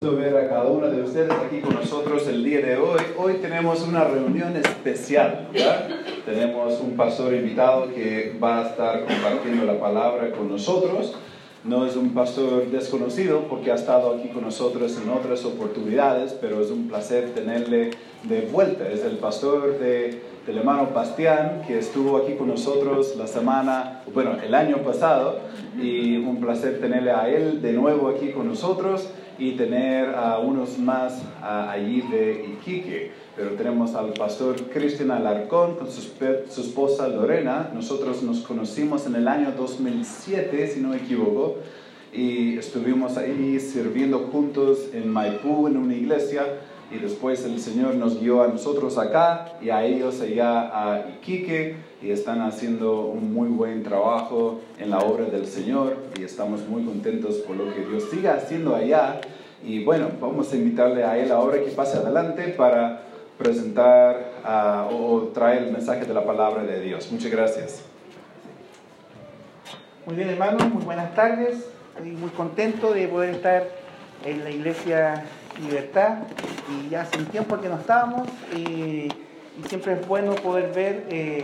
ver a cada uno de ustedes aquí con nosotros el día de hoy. Hoy tenemos una reunión especial. Tenemos un pastor invitado que va a estar compartiendo la palabra con nosotros. No es un pastor desconocido porque ha estado aquí con nosotros en otras oportunidades, pero es un placer tenerle de vuelta. Es el pastor de, del hermano Bastián que estuvo aquí con nosotros la semana, bueno, el año pasado, y un placer tenerle a él de nuevo aquí con nosotros y tener a unos más allí de Iquique. Pero tenemos al pastor Cristian Alarcón con su, su, esposa Lorena. Nosotros nos conocimos en el año 2007, si no me equivoco, y estuvimos ahí sirviendo juntos en Maipú, en una iglesia y después el Señor nos guió a nosotros acá y a ellos allá a Iquique y están haciendo un muy buen trabajo en la obra del Señor y estamos muy contentos por lo que Dios siga haciendo allá y bueno, vamos a invitarle a él ahora que pase adelante para presentar uh, o traer el mensaje de la palabra de Dios. Muchas gracias. Muy bien hermanos, muy buenas tardes. Estoy muy contento de poder estar en la iglesia Libertad y ya hace un tiempo que no estábamos y, siempre es bueno poder ver eh,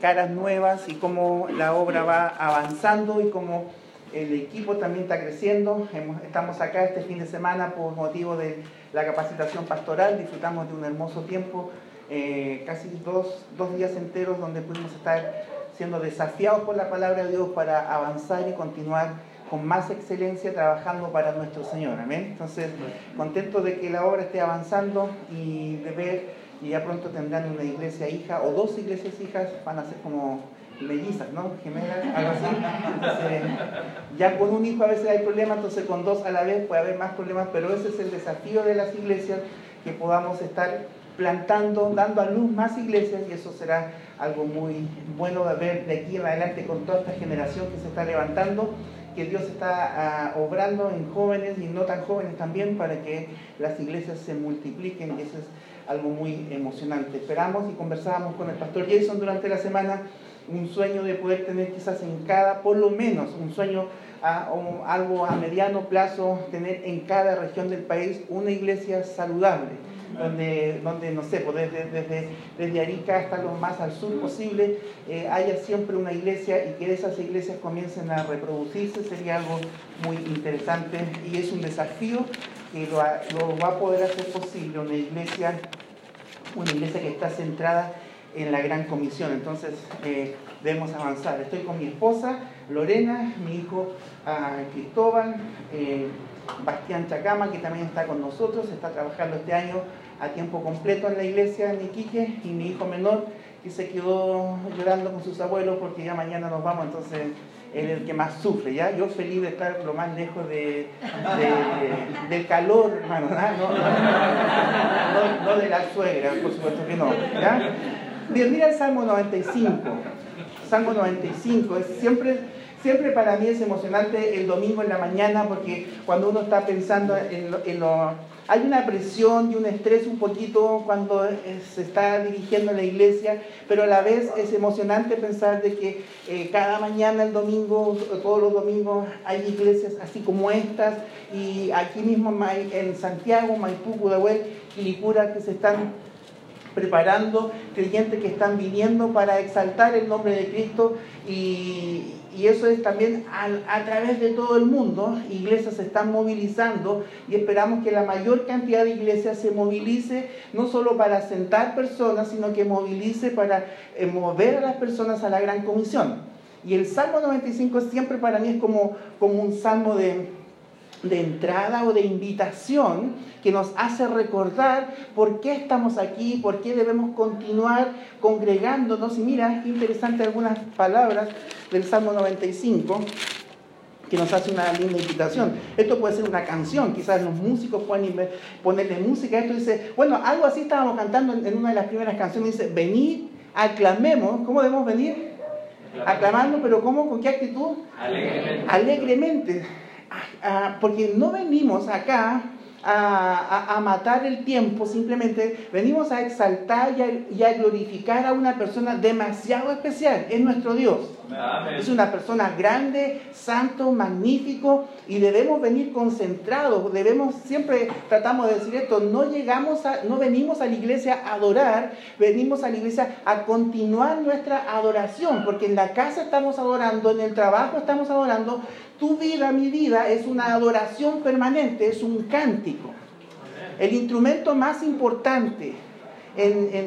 caras nuevas y cómo la obra va avanzando y cómo el equipo también está creciendo. estamos acá este fin de semana por motivo de la capacitación pastoral, disfrutamos de un hermoso tiempo, eh, casi dos, dos días enteros donde pudimos estar siendo desafiados por la palabra de Dios para avanzar y continuar con más excelencia trabajando para nuestro Señor. Amén. Entonces, contento de que la obra esté avanzando y de ver, y ya pronto tendrán una iglesia hija o dos iglesias hijas, van a ser como mellizas, ¿no? Gemelas, algo así. ya con un hijo a veces hay problemas, entonces con dos a la vez puede haber más problemas, pero ese es el desafío de las iglesias, que podamos estar plantando, dando a luz más iglesias y eso será algo muy bueno de ver de aquí en adelante con toda esta generación que se está levantando que Dios está uh, obrando en jóvenes y no tan jóvenes también para que las iglesias se multipliquen y eso es algo muy emocionante. Esperamos y conversábamos con el pastor Jason durante la semana un sueño de poder tener quizás en cada, por lo menos un sueño a, o algo a mediano plazo, tener en cada región del país una iglesia saludable donde, donde no sé, pues desde, desde, desde, Arica hasta lo más al sur posible, eh, haya siempre una iglesia y que esas iglesias comiencen a reproducirse, sería algo muy interesante y es un desafío que lo, lo va a poder hacer posible una iglesia, una iglesia que está centrada en la gran comisión. Entonces eh, debemos avanzar. Estoy con mi esposa Lorena, mi hijo uh, Cristóbal, eh, Bastián Chacama, que también está con nosotros, está trabajando este año a tiempo completo en la iglesia en Iquique, y mi hijo menor, que se quedó llorando con sus abuelos porque ya mañana nos vamos, entonces es el que más sufre, ¿ya? Yo feliz de estar lo más lejos de, del calor, hermano, ¿no? No, de la suegra, por supuesto que no, ¿ya? Mira el Salmo 95, Salmo 95, es siempre Siempre para mí es emocionante el domingo en la mañana porque cuando uno está pensando en lo, hay una presión y un estrés un poquito cuando se está dirigiendo la iglesia, pero a la vez es emocionante pensar de que eh, cada mañana, el domingo, todos los domingos, hay iglesias así como estas, y aquí mismo en Santiago, Maipú, Pudahuel y Licura que se están preparando, creyentes que están viniendo para exaltar el nombre de Cristo y, y eso es también a, través de todo el mundo. Iglesias se están movilizando y esperamos que la mayor cantidad de iglesias se movilice no solo para sentar personas, sino que movilice para eh, mover a las personas a la gran comisión. Y el Salmo 95 siempre para mí es como, como un salmo de, de entrada o de invitación que nos hace recordar por qué estamos aquí, por qué debemos continuar congregándonos. Y mira, qué interesante algunas palabras del Salmo 95 que nos hace una linda invitación. Esto puede ser una canción, quizás los músicos pueden ponerle música. Esto dice, bueno, algo así estábamos cantando en una de las primeras canciones, dice, venid, aclamemos. ¿Cómo debemos venir? Aclamando, pero ¿cómo? ¿Con qué actitud? Alegremente. Alegremente. Ah, porque no venimos acá a, matar el tiempo, simplemente venimos a exaltar y a, glorificar a una persona demasiado especial, es nuestro Dios. Es una persona grande, santo, magnífico y debemos venir concentrados, debemos, siempre tratamos de decir esto, no llegamos a, no venimos a la iglesia a adorar, venimos a la iglesia a continuar nuestra adoración, porque en la casa estamos adorando, en el trabajo estamos adorando, tu vida, mi vida, es una adoración permanente, es un cántico. El instrumento más importante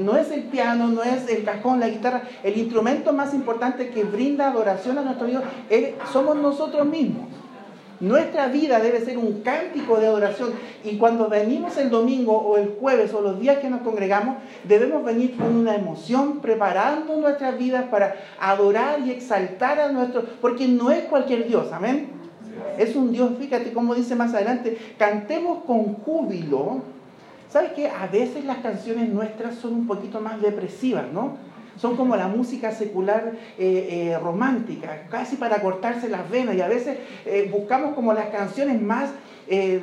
no es el piano, no es el cajón, la guitarra. El instrumento más importante que brinda adoración a nuestro Dios somos nosotros mismos. Nuestra vida debe ser un cántico de adoración y cuando venimos el domingo o el jueves o los días que nos congregamos, debemos venir con una emoción, preparando nuestras vidas para adorar y exaltar a nuestro, porque no es cualquier Dios, amén. Es un Dios, fíjate cómo dice más adelante, cantemos con júbilo. ¿Sabes qué? A veces las canciones nuestras son un poquito más depresivas, ¿no? son como la música secular eh, eh, romántica, casi para cortarse las venas y a veces eh, buscamos como las canciones más eh,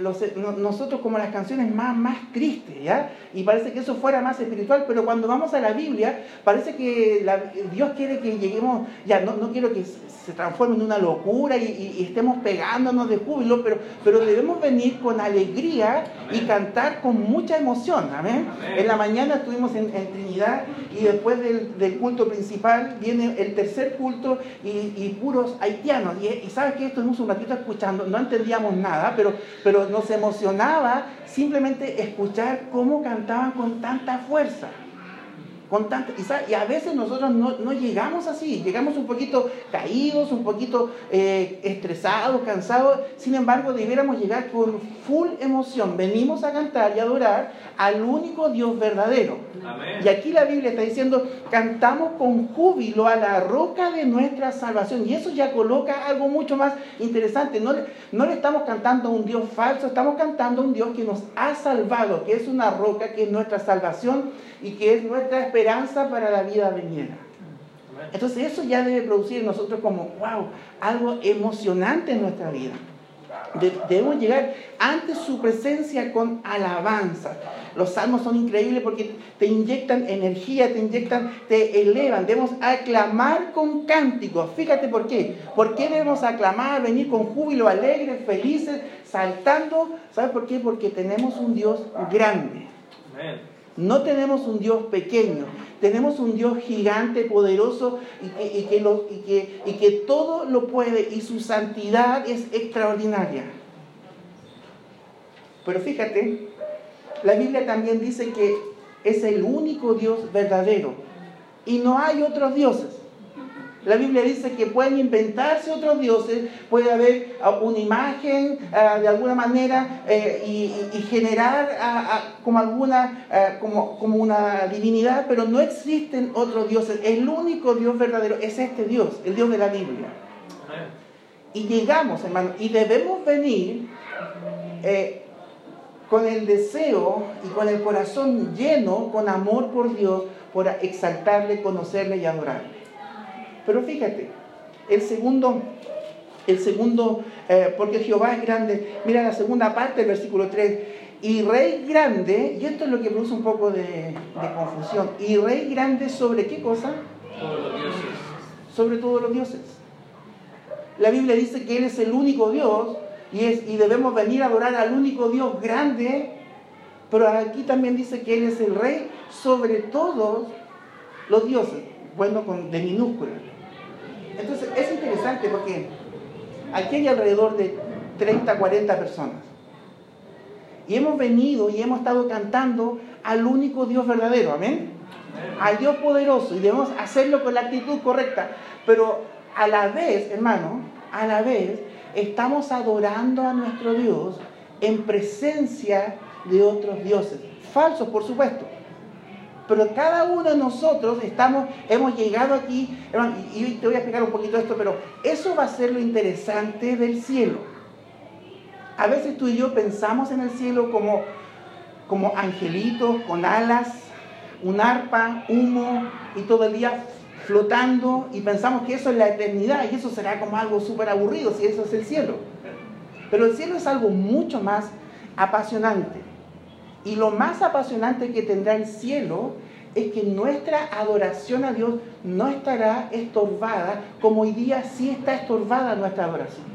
nosotros como las canciones más, más tristes, ¿ya? Y parece que eso fuera más espiritual, pero cuando vamos a la Biblia, parece que Dios quiere que lleguemos, ya, no, no quiero que se transforme en una locura y, estemos pegándonos de júbilo, pero, pero debemos venir con alegría y cantar con mucha emoción, ¿amén? En la mañana estuvimos en, Trinidad y después del, culto principal viene el tercer culto y, puros haitianos. Y, sabes que estuvimos un ratito escuchando, no entendíamos nada, pero pero nos emocionaba simplemente escuchar cómo cantaban con tanta fuerza. Con tanta, y, a veces nosotros no, llegamos así, llegamos un poquito caídos, un poquito eh, estresados, cansados. Sin embargo, debiéramos llegar con full emoción. Venimos a cantar y adorar al único Dios verdadero. Y aquí la Biblia está diciendo, cantamos con júbilo a la roca de nuestra salvación. Y eso ya coloca algo mucho más interesante. No le, no le estamos cantando a un Dios falso, estamos cantando a un Dios que nos ha salvado, que es una roca, que es nuestra salvación y que es nuestra esperanza para la vida venidera. Entonces eso ya debe producir en nosotros como, wow, algo emocionante en nuestra vida. Debemos llegar ante su presencia con alabanza. Los salmos son increíbles porque te inyectan energía, te inyectan, te elevan. Debemos aclamar con cánticos. Fíjate por qué. ¿Por qué debemos aclamar, venir con júbilo, alegres, felices, saltando? ¿Sabes por qué? Porque tenemos un Dios grande. No tenemos un Dios pequeño, tenemos un Dios gigante, poderoso y que, y que todo lo puede y su santidad es extraordinaria. Pero fíjate, la Biblia también dice que es el único Dios verdadero y no hay otros dioses. La Biblia dice que pueden inventarse otros dioses, puede haber ah, una imagen ah, de alguna manera eh, y, generar ah, como alguna, como, como una divinidad, pero no existen otros dioses. El único Dios verdadero es este Dios, el Dios de la Biblia. Y llegamos, hermano, y debemos venir eh, con el deseo y con el corazón lleno, con amor por Dios, por exaltarle, conocerle y adorarle. Pero fíjate, el segundo, el segundo, eh, porque Jehová es grande, mira la segunda parte del versículo 3, y rey grande, y esto es lo que produce un poco de, confusión, y rey grande sobre qué cosa? Todos los dioses. Sobre todos los dioses. La Biblia dice que Él es el único Dios y, es, y debemos venir a adorar al único Dios grande, pero aquí también dice que Él es el rey sobre todos los dioses, bueno, con, de minúscula. Entonces es interesante porque aquí hay alrededor de 30, 40 personas. Y hemos venido y hemos estado cantando al único Dios verdadero, amén. Al Dios poderoso y debemos hacerlo con la actitud correcta. Pero a la vez, hermano, a la vez estamos adorando a nuestro Dios en presencia de otros dioses. Falsos, por supuesto. Pero cada uno de nosotros estamos, hemos llegado aquí, y te voy a explicar un poquito esto, pero eso va a ser lo interesante del cielo. A veces tú y yo pensamos en el cielo como, como angelitos con alas, un arpa, humo y todo el día flotando y pensamos que eso es la eternidad y eso será como algo súper aburrido si eso es el cielo. Pero el cielo es algo mucho más apasionante. Y lo más apasionante que tendrá el cielo es que nuestra adoración a Dios no estará estorbada como hoy día sí está estorbada nuestra adoración.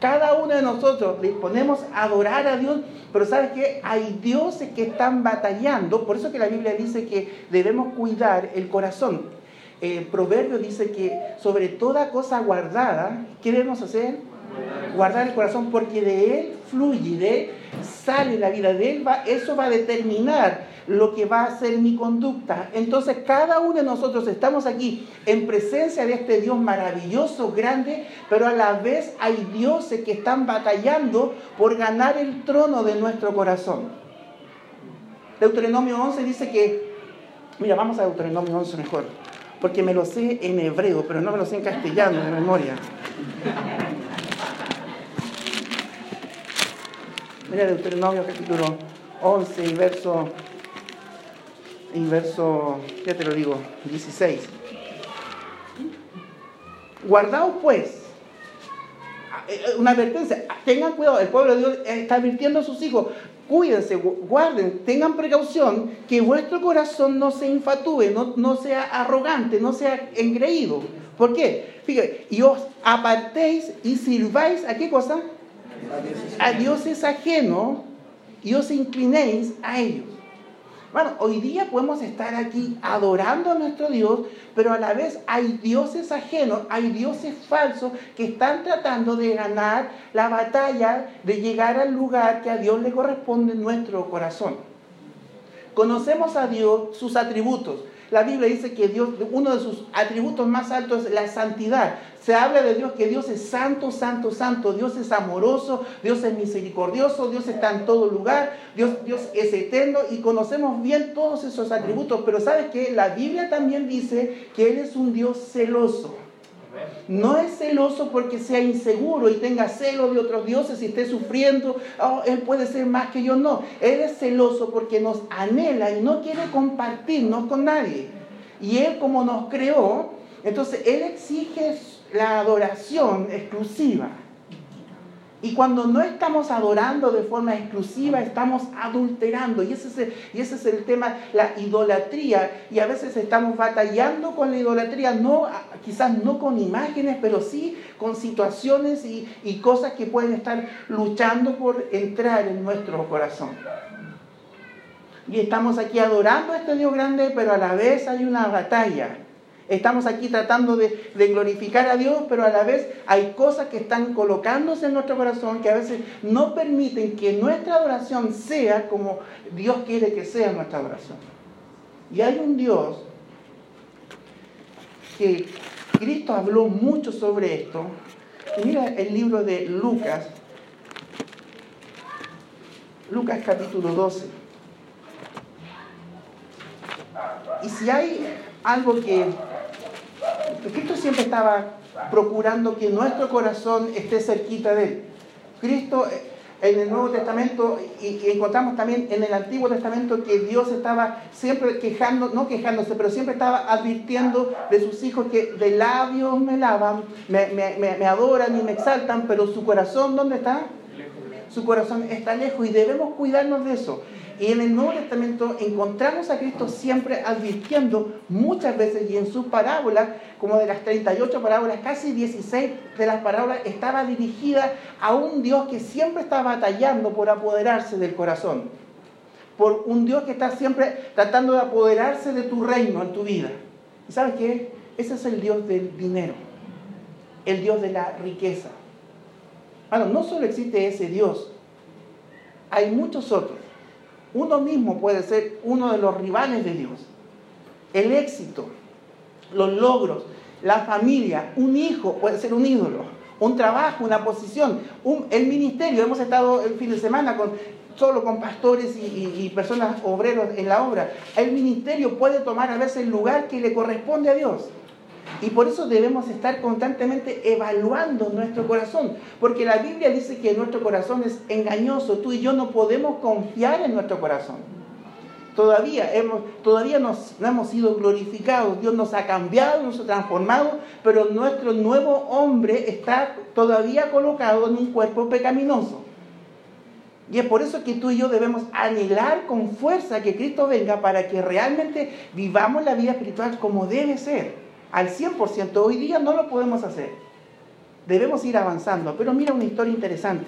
Cada uno de nosotros disponemos a adorar a Dios, pero ¿sabes qué? Hay dioses que están batallando, por eso que la Biblia dice que debemos cuidar el corazón. El proverbio dice que sobre toda cosa guardada, ¿qué debemos hacer? Guardar el corazón, porque de él fluye, de él sale la vida, de él va, eso va a determinar lo que va a ser mi conducta. Entonces cada uno de nosotros estamos aquí en presencia de este Dios maravilloso, grande, pero a la vez hay dioses que están batallando por ganar el trono de nuestro corazón. Deuteronomio 11 dice que, mira, vamos a Deuteronomio 11 mejor, porque me lo sé en hebreo, pero no me lo sé en castellano de memoria. Mira Deuteronomio capítulo 11 y verso y verso, ya te lo digo, 16. Guardaos pues, eh, eh, una advertencia, tengan cuidado, el pueblo de Dios está advirtiendo a sus hijos, cuídense, guarden, tengan precaución, que vuestro corazón no se infatúe, no, no sea arrogante, no sea engreído. ¿Por qué? Fíjate, y os apartéis y sirváis a qué cosa? A dioses ajenos y os inclinéis a ellos. Bueno, hoy día podemos estar aquí adorando a nuestro Dios, pero a la vez hay dioses ajenos, hay dioses falsos que están tratando de ganar la batalla de llegar al lugar que a Dios le corresponde en nuestro corazón. Conocemos a Dios, sus atributos. La Biblia dice que Dios, uno de sus atributos más altos es la santidad. Se habla de Dios que Dios es santo, santo, santo. Dios es amoroso, Dios es misericordioso, Dios está en todo lugar, Dios, Dios es eterno y conocemos bien todos esos atributos. Pero sabes que la Biblia también dice que Él es un Dios celoso. No es celoso porque sea inseguro y tenga celo de otros dioses y esté sufriendo, oh, él puede ser más que yo, no. Él es celoso porque nos anhela y no quiere compartirnos con nadie. Y él como nos creó, entonces él exige la adoración exclusiva. Y cuando no estamos adorando de forma exclusiva, estamos adulterando. Y ese, es el, tema, la idolatría. Y a veces estamos batallando con la idolatría, no, quizás no con imágenes, pero sí con situaciones y cosas que pueden estar luchando por entrar en nuestro corazón. Y estamos aquí adorando a este Dios grande, pero a la vez hay una batalla Estamos aquí tratando de, glorificar a Dios, pero a la vez hay cosas que están colocándose en nuestro corazón que a veces no permiten que nuestra adoración sea como Dios quiere que sea nuestra adoración. Y hay un Dios que Cristo habló mucho sobre esto. mira el libro de Lucas, Lucas capítulo 12. Y si hay algo que Cristo siempre estaba procurando que nuestro corazón esté cerquita de Él. Cristo eh, en el Nuevo Testamento y, encontramos también en el Antiguo Testamento que Dios estaba siempre quejando, no quejándose, pero siempre estaba advirtiendo de sus hijos que de labios me lavan, me, me adoran y me exaltan, pero su corazón, ¿dónde está? Su corazón está lejos y debemos cuidarnos de eso. Y en el Nuevo Testamento encontramos a Cristo siempre advirtiendo muchas veces y en sus parábolas, como de las 38 parábolas, casi 16 de las parábolas estaba dirigida a un Dios que siempre está batallando por apoderarse del corazón. Por un Dios que está siempre tratando de apoderarse de tu reino en tu vida. ¿Y sabes qué? Ese es el Dios del dinero, el Dios de la riqueza. Bueno, no solo existe ese Dios, hay muchos otros. Uno mismo puede ser uno de los rivales de Dios. El éxito, los logros, la familia, un hijo puede ser un ídolo, un trabajo, una posición, el ministerio. Hemos estado el fin de semana con, solo con pastores y, y personas obreros en la obra. El ministerio puede tomar a veces el lugar que le corresponde a Dios. Y por eso debemos estar constantemente evaluando nuestro corazón, porque la Biblia dice que nuestro corazón es engañoso, tú y yo no podemos confiar en nuestro corazón. Todavía, hemos, todavía no hemos sido glorificados, Dios nos ha cambiado, nos ha transformado, pero nuestro nuevo hombre está todavía colocado en un cuerpo pecaminoso. Y es por eso que tú y yo debemos anhelar con fuerza que Cristo venga para que realmente vivamos la vida espiritual como debe ser. Al 100%. Hoy día no lo podemos hacer. Debemos ir avanzando. Pero mira una historia interesante.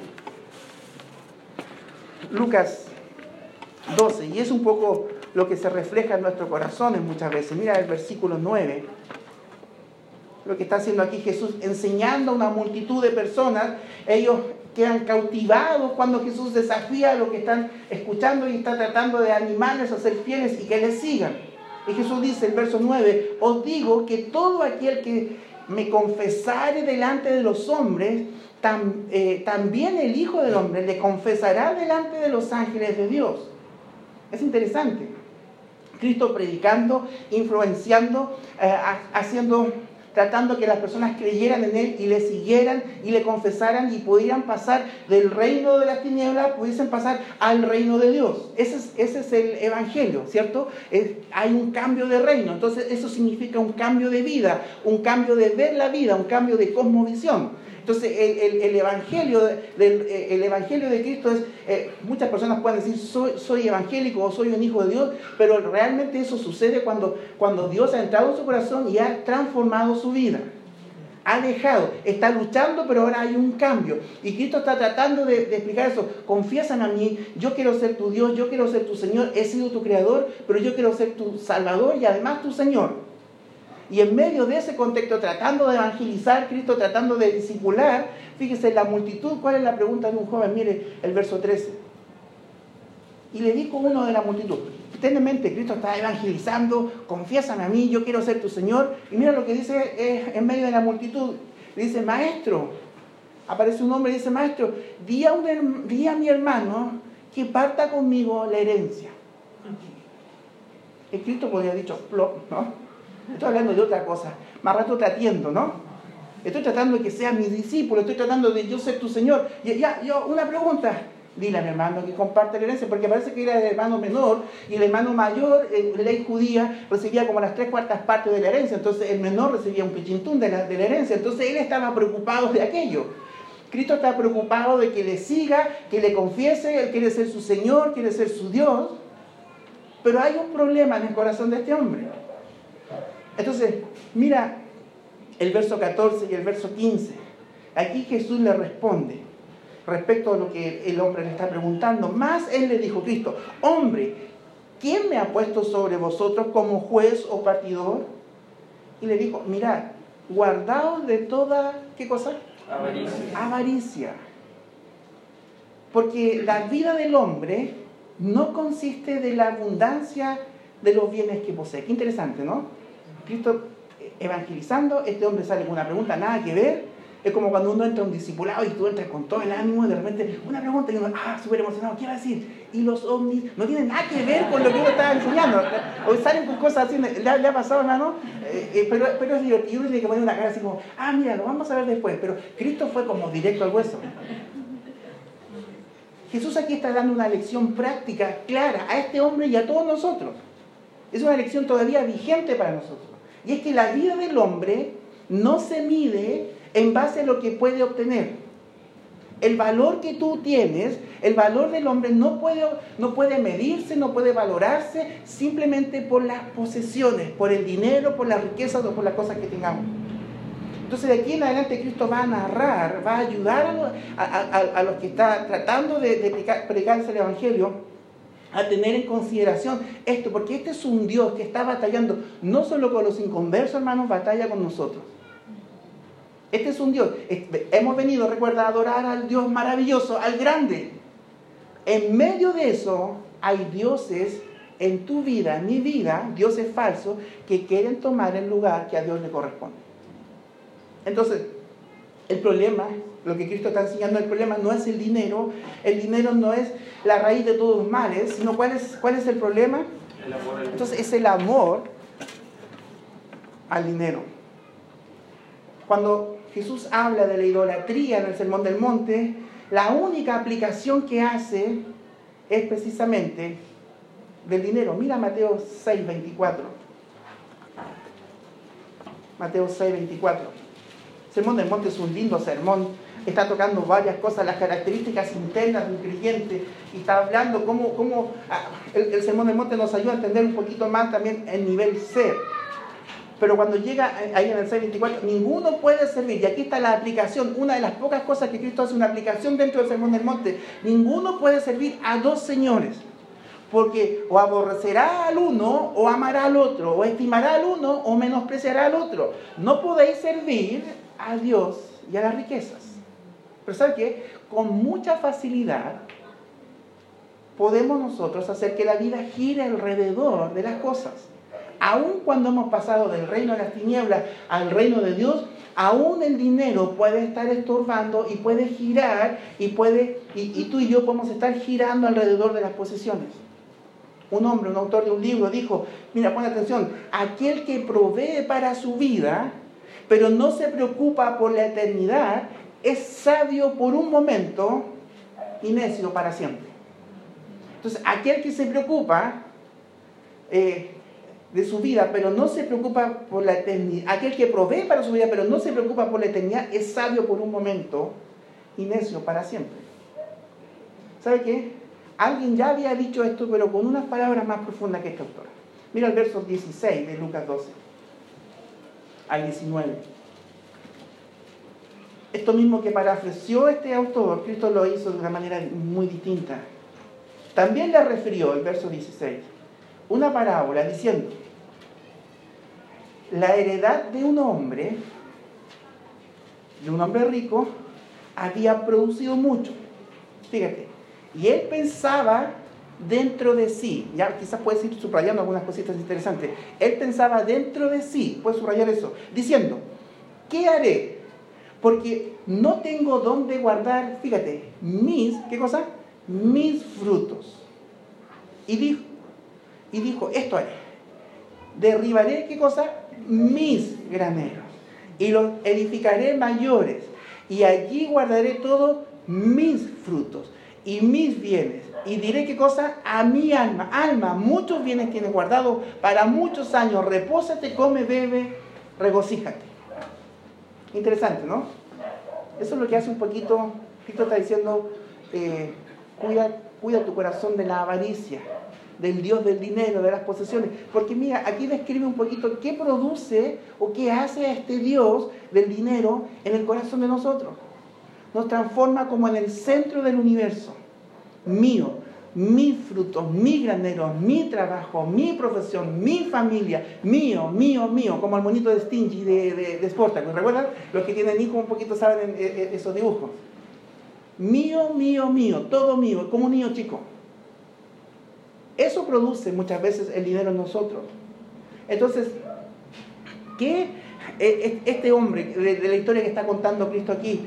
Lucas 12. Y es un poco lo que se refleja en nuestros corazones muchas veces. Mira el versículo 9 lo que está haciendo aquí Jesús, enseñando a una multitud de personas. Ellos quedan cautivados cuando Jesús desafía a los que están escuchando y está tratando de animarles a ser fieles y que les sigan. Y Jesús dice en verso 9, os digo que todo aquel que me confesare delante de los hombres, eh, también el Hijo del Hombre le confesará delante de los ángeles de Dios. Es interesante. Cristo predicando, influenciando, eh, haciendo tratando que las personas creyeran en Él y le siguieran y le confesaran y pudieran pasar del reino de las tinieblas, pudiesen pasar al reino de Dios. Ese es, el Evangelio, ¿cierto? hay un cambio de reino, entonces eso significa un cambio de vida, un cambio de ver la vida, un cambio de cosmovisión. Entonces, el, evangelio, del, eh, el evangelio de Cristo es, eh, muchas personas pueden decir, soy, soy evangélico o soy un hijo de Dios, pero realmente eso sucede cuando, cuando Dios ha entrado en su corazón y ha transformado su vida. Ha dejado, está luchando, pero ahora hay un cambio. Y Cristo está tratando de, de explicar eso. Confiesan a mí, yo quiero ser tu Dios, yo quiero ser tu Señor, he sido tu creador, pero yo quiero ser tu Salvador y además tu Señor. Y en medio de ese contexto, tratando de evangelizar, Cristo tratando de discipular, fíjese la multitud, ¿cuál es la pregunta de un joven? Mire el verso 13. Y le dijo uno de la multitud, ten en mente, Cristo está evangelizando, confiésame a mí, yo quiero ser tu Señor. Y mira lo que dice eh, en medio de la multitud. dice, maestro, aparece un hombre y dice, maestro, di a, a mi hermano que parta conmigo la herencia. El Cristo podría haber dicho, plop, ¿no? Estoy hablando de otra cosa. Más rato te atiendo, ¿no? Estoy tratando de que sea mi discípulo, estoy tratando de yo ser tu Señor. Y ya, yo, una pregunta. Dile a mi hermano que comparte la herencia, porque parece que era el hermano menor y el hermano mayor, en ley judía, recibía como las tres cuartas partes de la herencia. Entonces el menor recibía un pichintún de la, de la herencia. Entonces él estaba preocupado de aquello. Cristo está preocupado de que le siga, que le confiese, él quiere ser su Señor, quiere ser su Dios. Pero hay un problema en el corazón de este hombre. Entonces, mira el verso 14 y el verso 15. Aquí Jesús le responde respecto a lo que el hombre le está preguntando. Más él le dijo, Cristo, hombre, ¿quién me ha puesto sobre vosotros como juez o partidor? Y le dijo, mirad, guardaos de toda, ¿qué cosa? Avaricia. Avaricia. Porque la vida del hombre no consiste de la abundancia de los bienes que posee. Qué interesante, ¿no? Cristo evangelizando, este hombre sale con una pregunta, nada que ver. Es como cuando uno entra a un discipulado y tú entras con todo el ánimo y de repente una pregunta y uno, ah, súper emocionado, ¿qué va a decir? Y los ovnis no tienen nada que ver con lo que uno estaba enseñando. O salen con cosas así, ¿le, ha pasado, hermano? Eh, eh, pero, es divertido, uno tiene que poner una cara así como, ah, mira, lo vamos a ver después. Pero Cristo fue como directo al hueso. Jesús aquí está dando una lección práctica, clara, a este hombre y a todos nosotros. Es una lección todavía vigente para nosotros. Y es que la vida del hombre no se mide en base a lo que puede obtener. El valor que tú tienes, el valor del hombre no puede, no puede medirse, no puede valorarse simplemente por las posesiones, por el dinero, por las riquezas o por las cosas que tengamos. Entonces de aquí en adelante Cristo va a narrar, va a ayudar a, los que están tratando de, de predicarse el Evangelio a tener en consideración esto, porque este es un Dios que está batallando no solo con los inconversos, hermanos, batalla con nosotros. Este es un Dios. Hemos venido, recuerda, a adorar al Dios maravilloso, al grande. En medio de eso hay dioses en tu vida, en mi vida, dioses falsos, que quieren tomar el lugar que a Dios le corresponde. Entonces, el problema, lo que Cristo está enseñando, el problema no es el dinero, el dinero no es la raíz de todos los males, sino cuál es, cuál es el problema. Entonces es el amor al dinero. Cuando Jesús habla de la idolatría en el Sermón del Monte, la única aplicación que hace es precisamente del dinero. Mira Mateo 6, 24. Mateo 6, 24. Sermón del Monte es un lindo sermón está tocando varias cosas, las características internas de un creyente, y está hablando cómo, cómo ah, el, el Sermón del Monte nos ayuda a entender un poquito más también el nivel ser. Pero cuando llega ahí en el 6.24, ninguno puede servir. Y aquí está la aplicación, una de las pocas cosas que Cristo hace, una aplicación dentro del Sermón del Monte. Ninguno puede servir a dos señores. Porque o aborrecerá al uno o amará al otro, o estimará al uno o menospreciará al otro. No podéis servir a Dios y a las riquezas. Pero ¿sabe qué? Con mucha facilidad podemos nosotros hacer que la vida gire alrededor de las cosas. Aun cuando hemos pasado del reino de las tinieblas al reino de Dios, aún el dinero puede estar estorbando y puede girar y puede y, y tú y yo podemos estar girando alrededor de las posesiones. Un hombre, un autor de un libro dijo, mira, pon atención, aquel que provee para su vida, pero no se preocupa por la eternidad, es sabio por un momento y necio para siempre. Entonces, aquel que se preocupa eh, de su vida, pero no se preocupa por la eternidad, aquel que provee para su vida, pero no se preocupa por la eternidad, es sabio por un momento y necio para siempre. ¿Sabe qué? Alguien ya había dicho esto, pero con unas palabras más profundas que este autor. Mira el verso 16 de Lucas 12 al 19. Esto mismo que parafraseó este autor, Cristo lo hizo de una manera muy distinta. También le refirió, el verso 16, una parábola diciendo, la heredad de un hombre, de un hombre rico, había producido mucho. Fíjate, y él pensaba dentro de sí, ya quizás puedes ir subrayando algunas cositas interesantes, él pensaba dentro de sí, puedes subrayar eso, diciendo, ¿qué haré? Porque no tengo dónde guardar, fíjate, mis, ¿qué cosa? Mis frutos. Y dijo, y dijo, esto haré, derribaré, ¿qué cosa? Mis graneros, y los edificaré mayores, y allí guardaré todos mis frutos y mis bienes. Y diré qué cosa a mi alma. Alma, muchos bienes tienes guardado para muchos años. Repósate, come, bebe, regocíjate. Interesante, ¿no? Eso es lo que hace un poquito, Cristo está diciendo, eh, cuida, cuida tu corazón de la avaricia, del Dios del dinero, de las posesiones. Porque mira, aquí describe un poquito qué produce o qué hace este Dios del dinero en el corazón de nosotros. Nos transforma como en el centro del universo mío, mis frutos, mis graneros, mi trabajo, mi profesión, mi familia, mío, mío, mío, como el monito de Stingy de, de, de Sportac. ¿Recuerdan? Los que tienen hijos un poquito saben esos dibujos. Mío, mío, mío, todo mío, como un niño chico. Eso produce muchas veces el dinero en nosotros. Entonces, ¿qué este hombre de la historia que está contando Cristo aquí,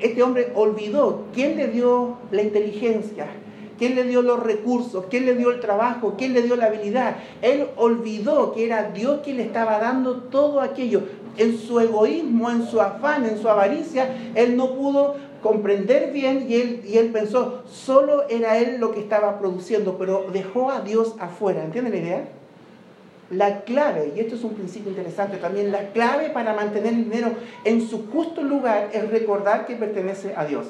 este hombre olvidó quién le dio la inteligencia, quién le dio los recursos, quién le dio el trabajo, quién le dio la habilidad. Él olvidó que era Dios quien le estaba dando todo aquello. En su egoísmo, en su afán, en su avaricia, él no pudo comprender bien y él, y él pensó, solo era él lo que estaba produciendo, pero dejó a Dios afuera. ¿Entienden la idea? La clave, y esto es un principio interesante también, la clave para mantener el dinero en su justo lugar es recordar que pertenece a Dios.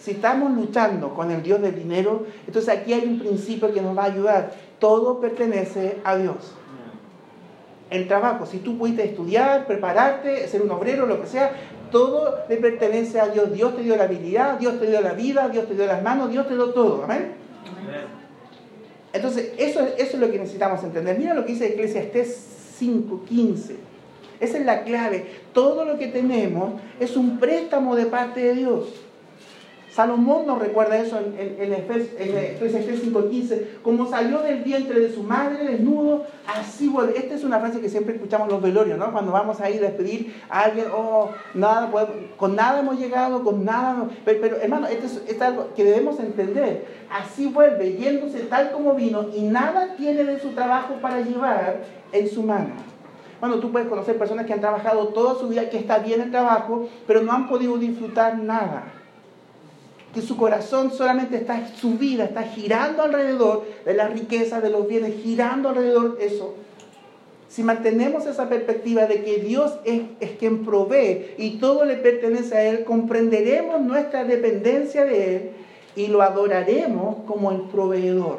Si estamos luchando con el Dios del dinero, entonces aquí hay un principio que nos va a ayudar. Todo pertenece a Dios. El trabajo, si tú pudiste estudiar, prepararte, ser un obrero, lo que sea, todo le pertenece a Dios. Dios te dio la habilidad, Dios te dio la vida, Dios te dio las manos, Dios te dio todo. Amén. Entonces, eso, eso es lo que necesitamos entender. Mira lo que dice Eclesiastés 5.15. Esa es la clave. Todo lo que tenemos es un préstamo de parte de Dios. Salomón nos recuerda eso en, en, en Eclesiastés 5.15, como salió del vientre de su madre desnudo, así vuelve. Esta es una frase que siempre escuchamos en los velorios, ¿no? Cuando vamos a ir a despedir a alguien, oh, nada, con nada hemos llegado, con nada, pero, pero hermano, esto es, es, algo que debemos entender. Así vuelve, yéndose tal como vino, y nada tiene de su trabajo para llevar en su mano. Bueno, tú puedes conocer personas que han trabajado toda su vida, que está bien el trabajo, pero no han podido disfrutar nada que su corazón solamente está, su vida está girando alrededor de la riqueza, de los bienes, girando alrededor de eso. si mantenemos esa perspectiva de que Dios es, es, quien provee y todo le pertenece a Él, comprenderemos nuestra dependencia de Él y lo adoraremos como el proveedor.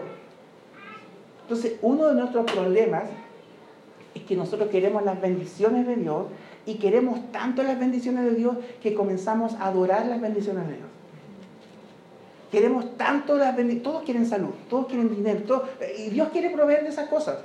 Entonces, uno de nuestros problemas es que nosotros queremos las bendiciones de Dios y queremos tanto las bendiciones de Dios que comenzamos a adorar las bendiciones de Dios. Queremos tanto las bendiciones, todos quieren salud, todos quieren dinero, y Dios quiere proveer de esas cosas.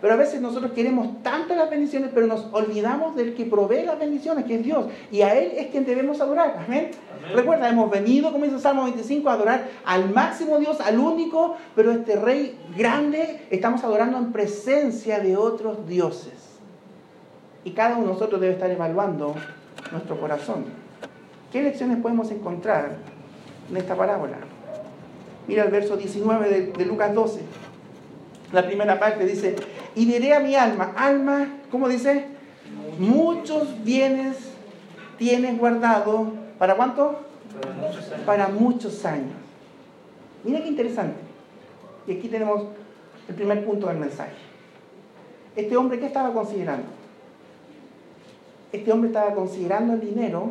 Pero a veces nosotros queremos tanto las bendiciones, pero nos olvidamos del que provee las bendiciones, que es Dios. Y a Él es quien debemos adorar. Amén. Recuerda, hemos venido, como dice el Salmo 25, a adorar al máximo Dios, al único, pero este Rey grande, estamos adorando en presencia de otros dioses. Y cada uno de nosotros debe estar evaluando nuestro corazón. ¿Qué lecciones podemos encontrar en esta parábola? Mira el verso 19 de, Lucas 12. La primera parte dice, y diré a mi alma, alma, ¿cómo dice? Muchos bienes tienes guardado, ¿para cuánto? Para muchos años. Mira qué interesante. Y aquí tenemos el primer punto del mensaje. Este hombre, ¿qué estaba considerando? Este hombre estaba considerando el dinero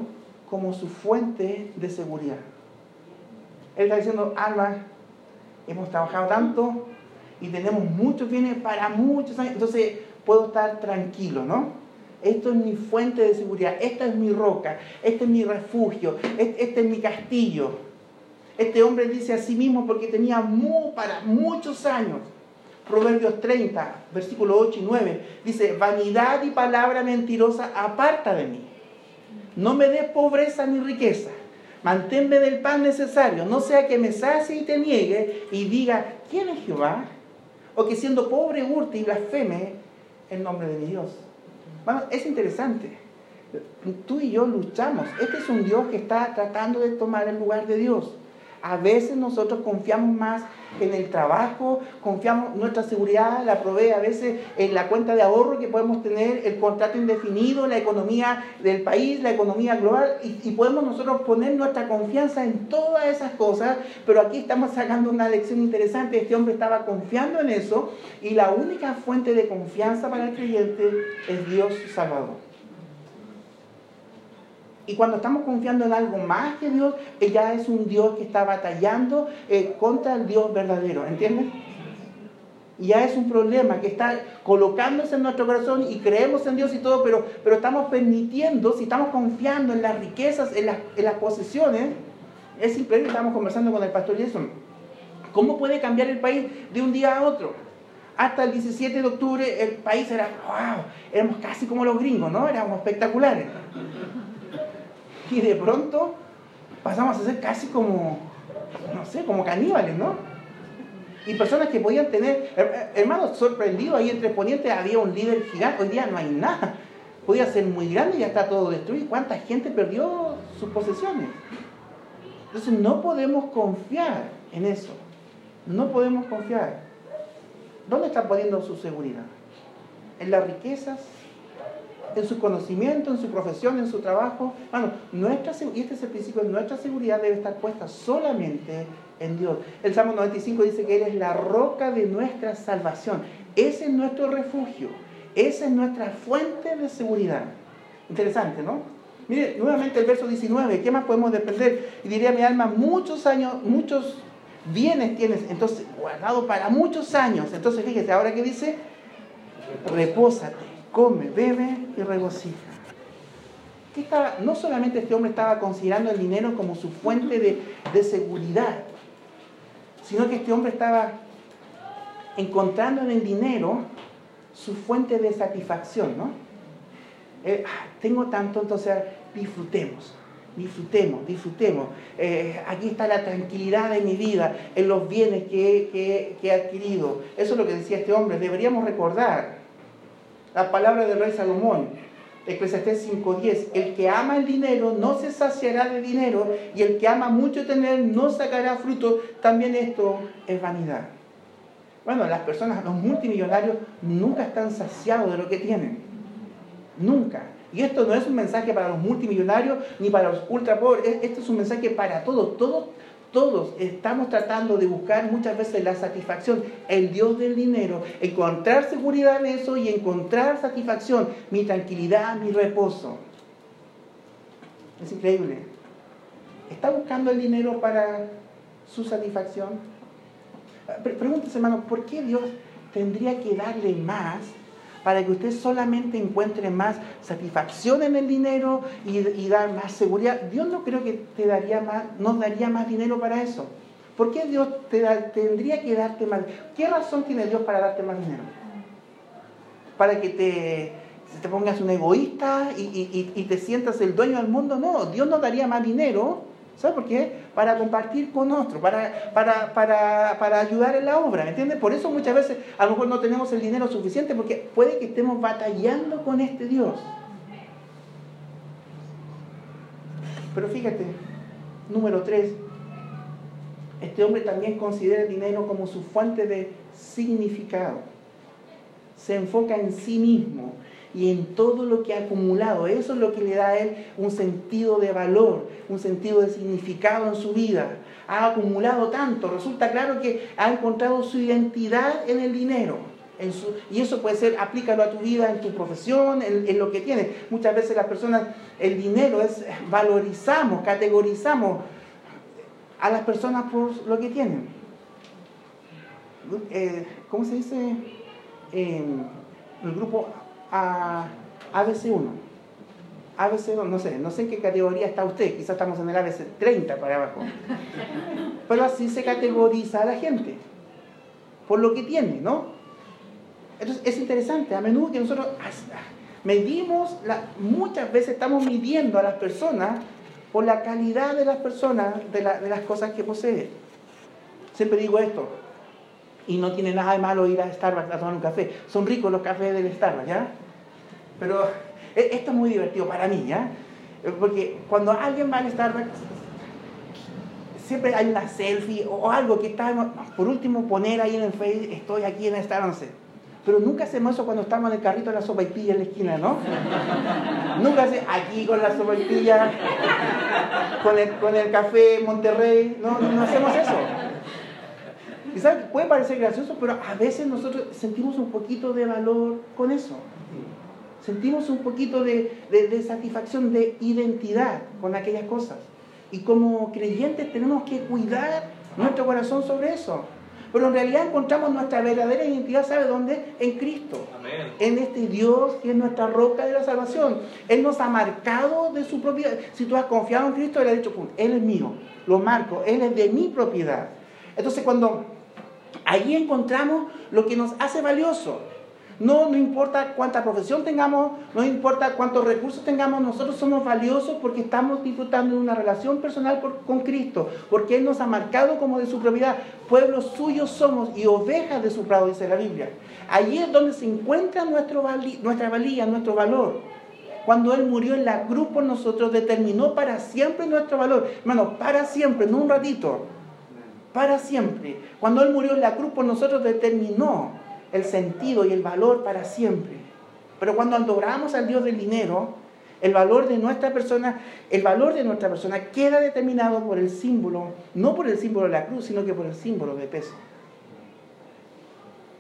como su fuente de seguridad. Él está diciendo, alma, hemos trabajado tanto, y tenemos muchos bienes para muchos años, entonces puedo estar tranquilo, ¿no? Esto es mi fuente de seguridad, esta es mi roca, este es mi refugio, este, es mi castillo. Este hombre dice a sí mismo porque tenía para muchos años. Proverbios 30, versículo 8 y 9, dice, vanidad y palabra mentirosa aparta de mí. No me des pobreza ni riqueza. Manténme del pan necesario, no sea que me sacie y te niegue y diga, ¿quién es Jehová? o que siendo pobre hurte y blasfeme el nombre de mi Dios. Bueno, es interesante. Tú y yo luchamos. Este es un Dios que está tratando de tomar el lugar de Dios. A veces nosotros confiamos más en el trabajo, confiamos nuestra seguridad, la provee a veces en la cuenta de ahorro que podemos tener, el contrato indefinido, la economía del país, la economía global, y, podemos nosotros poner nuestra confianza en todas esas cosas, pero aquí estamos sacando una lección interesante, este hombre estaba confiando en eso, y la única fuente de confianza para el creyente es Dios Salvador. Y cuando estamos confiando en algo más que Dios, ya es un Dios que está batallando eh, contra el Dios verdadero, ¿entiendes? Ya es un problema que está colocándose en nuestro corazón y creemos en Dios y todo, pero, pero estamos permitiendo, si estamos confiando en las riquezas, en las, en las posesiones, es increíble, estamos conversando con el pastor Jason, ¿cómo puede cambiar el país de un día a otro? Hasta el 17 de octubre el país era, wow, éramos casi como los gringos, ¿no? Éramos espectaculares. Y de pronto pasamos a ser casi como, no sé, como caníbales, ¿no? Y personas que podían tener, hermanos, sorprendidos, ahí entre Ponientes había un líder gigante, hoy día no hay nada. Podía ser muy grande y ya está todo destruido. ¿Cuánta gente perdió sus posesiones? Entonces no podemos confiar en eso. No podemos confiar. ¿Dónde está poniendo su seguridad? ¿En las riquezas? En su conocimiento, en su profesión, en su trabajo. Bueno, nuestra, y este es el principio, nuestra seguridad debe estar puesta solamente en Dios. El Salmo 95 dice que Él es la roca de nuestra salvación. Ese es nuestro refugio. Esa es nuestra fuente de seguridad. Interesante, ¿no? Mire, nuevamente el verso 19, ¿qué más podemos depender? Y diría mi alma, muchos años, muchos bienes tienes, entonces, guardado para muchos años. Entonces, fíjese, ahora que dice, repósate come, bebe y regocija. no solamente este hombre estaba considerando el dinero como su fuente de, seguridad, sino que este hombre estaba encontrando en el dinero su fuente de satisfacción, ¿no? Eh, ah, tengo tanto, entonces disfrutemos, disfrutemos, disfrutemos. Eh, aquí está la tranquilidad de mi vida, en los bienes que, que he adquirido. Eso es lo que decía este hombre. Deberíamos recordar la palabra del rey Salomón, Eclesiastés 5.10, el que ama el dinero no se saciará de dinero y el que ama mucho tener no sacará fruto. También esto es vanidad. Bueno, las personas, los multimillonarios, nunca están saciados de lo que tienen. Nunca. Y esto no es un mensaje para los multimillonarios ni para los ultra pobres. Esto es un mensaje para todos. Todos todos estamos tratando de buscar muchas veces la satisfacción, el Dios del dinero, encontrar seguridad en eso y encontrar satisfacción, mi tranquilidad, mi reposo. Es increíble. ¿Está buscando el dinero para su satisfacción? Pregúntese, hermano, ¿por qué Dios tendría que darle más para que usted solamente encuentre más satisfacción en el dinero y, dar más seguridad. Dios no creo que te daría más, nos daría más dinero para eso. ¿Por qué Dios te tendría que darte más? ¿Qué razón tiene Dios para darte más dinero? Para que te, te pongas un egoísta y, y te sientas el dueño del mundo. No, Dios no daría más dinero ¿Sabe por qué? Para compartir con otros, para, para, ayudar en la obra, ¿entiendes? Por eso muchas veces a lo mejor no tenemos el dinero suficiente porque puede que estemos batallando con este Dios. Pero fíjate, número tres, este hombre también considera el dinero como su fuente de significado. Se enfoca en sí mismo y en todo lo que ha acumulado. Eso es lo que le da a él un sentido de valor, un sentido de significado en su vida. Ha acumulado tanto, resulta claro que ha encontrado su identidad en el dinero. En su, y eso puede ser, aplícalo a tu vida, en tu profesión, en, lo que tienes. Muchas veces las personas, el dinero es, valorizamos, categorizamos a las personas por lo que tienen. Eh, ¿Cómo se dice? el grupo a ABC1. ABC2, no sé, no sé en qué categoría está usted, quizás estamos en el ABC 30 para abajo. Pero así se categoriza a la gente, por lo que tiene, ¿no? Entonces es interesante, a menudo que nosotros medimos, muchas veces estamos midiendo a las personas por la calidad de las personas, de, de las cosas que poseen. Siempre digo esto, y no tiene nada de malo ir a Starbucks a tomar un café. Son ricos los cafés del Starbucks, ¿ya? Pero e, esto es muy divertido para mí, ¿ya? Porque cuando alguien va al Starbucks, siempre hay una selfie o algo que está, por último, poner ahí en el Facebook, estoy aquí en Starbucks. Pero nunca hacemos eso cuando estamos en el carrito de la sopa y pilla en la esquina, ¿no? nunca hace aquí con la sopa y pilla, con el, con el café Monterrey, no, no hacemos eso. Y saben, puede parecer gracioso, pero a veces nosotros sentimos un poquito de valor con eso. Sentimos un poquito de, satisfacción, de identidad con aquellas cosas. Y como creyentes tenemos que cuidar nuestro corazón sobre eso. Pero en realidad encontramos nuestra verdadera identidad, ¿sabe dónde? En Cristo. En este Dios que es nuestra roca de la salvación. Él nos ha marcado de su propiedad. Si tú has confiado en Cristo, Él ha dicho, Él es mío, lo marco, Él es de mi propiedad. Entonces cuando Allí encontramos lo que nos hace valioso. No, no importa cuánta profesión tengamos, no importa cuántos recursos tengamos, nosotros somos valiosos porque estamos disfrutando de una relación personal con Cristo, porque Él nos ha marcado como de su propiedad. Pueblos suyos somos y ovejas de su prado, dice la Biblia. Allí es donde se encuentra nuestro nuestra valía, nuestro valor. Cuando Él murió en la cruz por nosotros, determinó para siempre nuestro valor. Hermano, para siempre, no un ratito para siempre. Cuando Él murió en la cruz por nosotros determinó el sentido y el valor para siempre. Pero cuando adoramos al Dios del dinero, el valor de nuestra persona, el valor de nuestra persona queda determinado por el símbolo, no por el símbolo de la cruz, sino que por el símbolo de peso.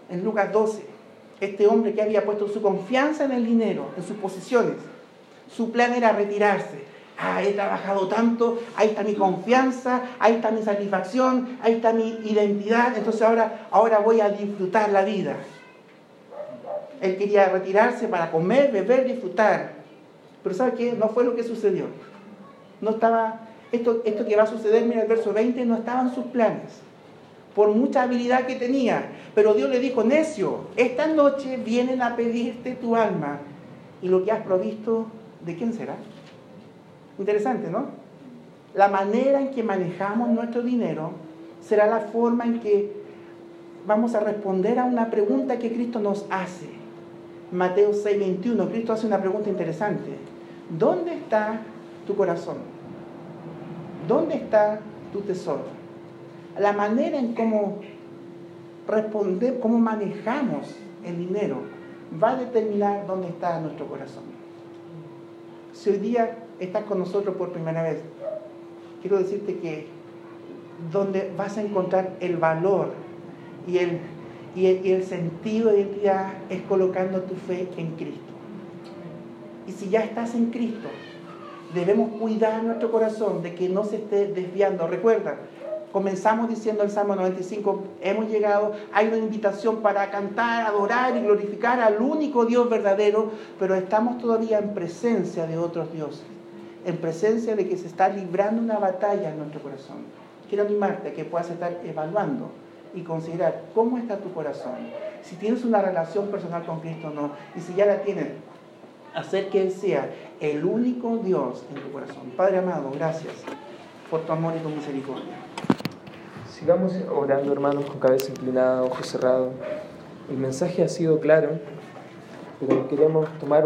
En Lucas 12, este hombre que había puesto su confianza en el dinero, en sus posiciones, su plan era retirarse, ah, he trabajado tanto, ahí está mi confianza, ahí está mi satisfacción, ahí está mi identidad, entonces ahora, ahora voy a disfrutar la vida. Él quería retirarse para comer, beber, disfrutar. Pero ¿sabe qué? No fue lo que sucedió. No estaba, esto, esto que va a suceder, mira el verso 20, no estaba en sus planes. Por mucha habilidad que tenía. Pero Dios le dijo, necio, esta noche vienen a pedirte tu alma. Y lo que has provisto, ¿de quién será? Interesante, ¿no? La manera en que manejamos nuestro dinero será la forma en que vamos a responder a una pregunta que Cristo nos hace. Mateo 6:21, Cristo hace una pregunta interesante. ¿Dónde está tu corazón? ¿Dónde está tu tesoro? La manera en cómo responder, cómo manejamos el dinero, va a determinar dónde está nuestro corazón. Si hoy día estás con nosotros por primera vez, quiero decirte que donde vas a encontrar el valor y el, y el, sentido de identidad es colocando tu fe en Cristo. Y si ya estás en Cristo, debemos cuidar nuestro corazón de que no se esté desviando. Recuerda, comenzamos diciendo el Salmo 95, hemos llegado, hay una invitación para cantar, adorar y glorificar al único Dios verdadero, pero estamos todavía en presencia de otros dioses, en presencia de que se está librando una batalla en nuestro corazón. Quiero animarte a que puedas estar evaluando y considerar cómo está tu corazón, si tienes una relación personal con Cristo o no, y si ya la tienes, hacer que Él sea el único Dios en tu corazón. Padre amado, gracias por tu amor y tu misericordia. Sigamos orando, hermanos, con cabeza inclinada, ojos cerrados. El mensaje ha sido claro, pero queremos tomar un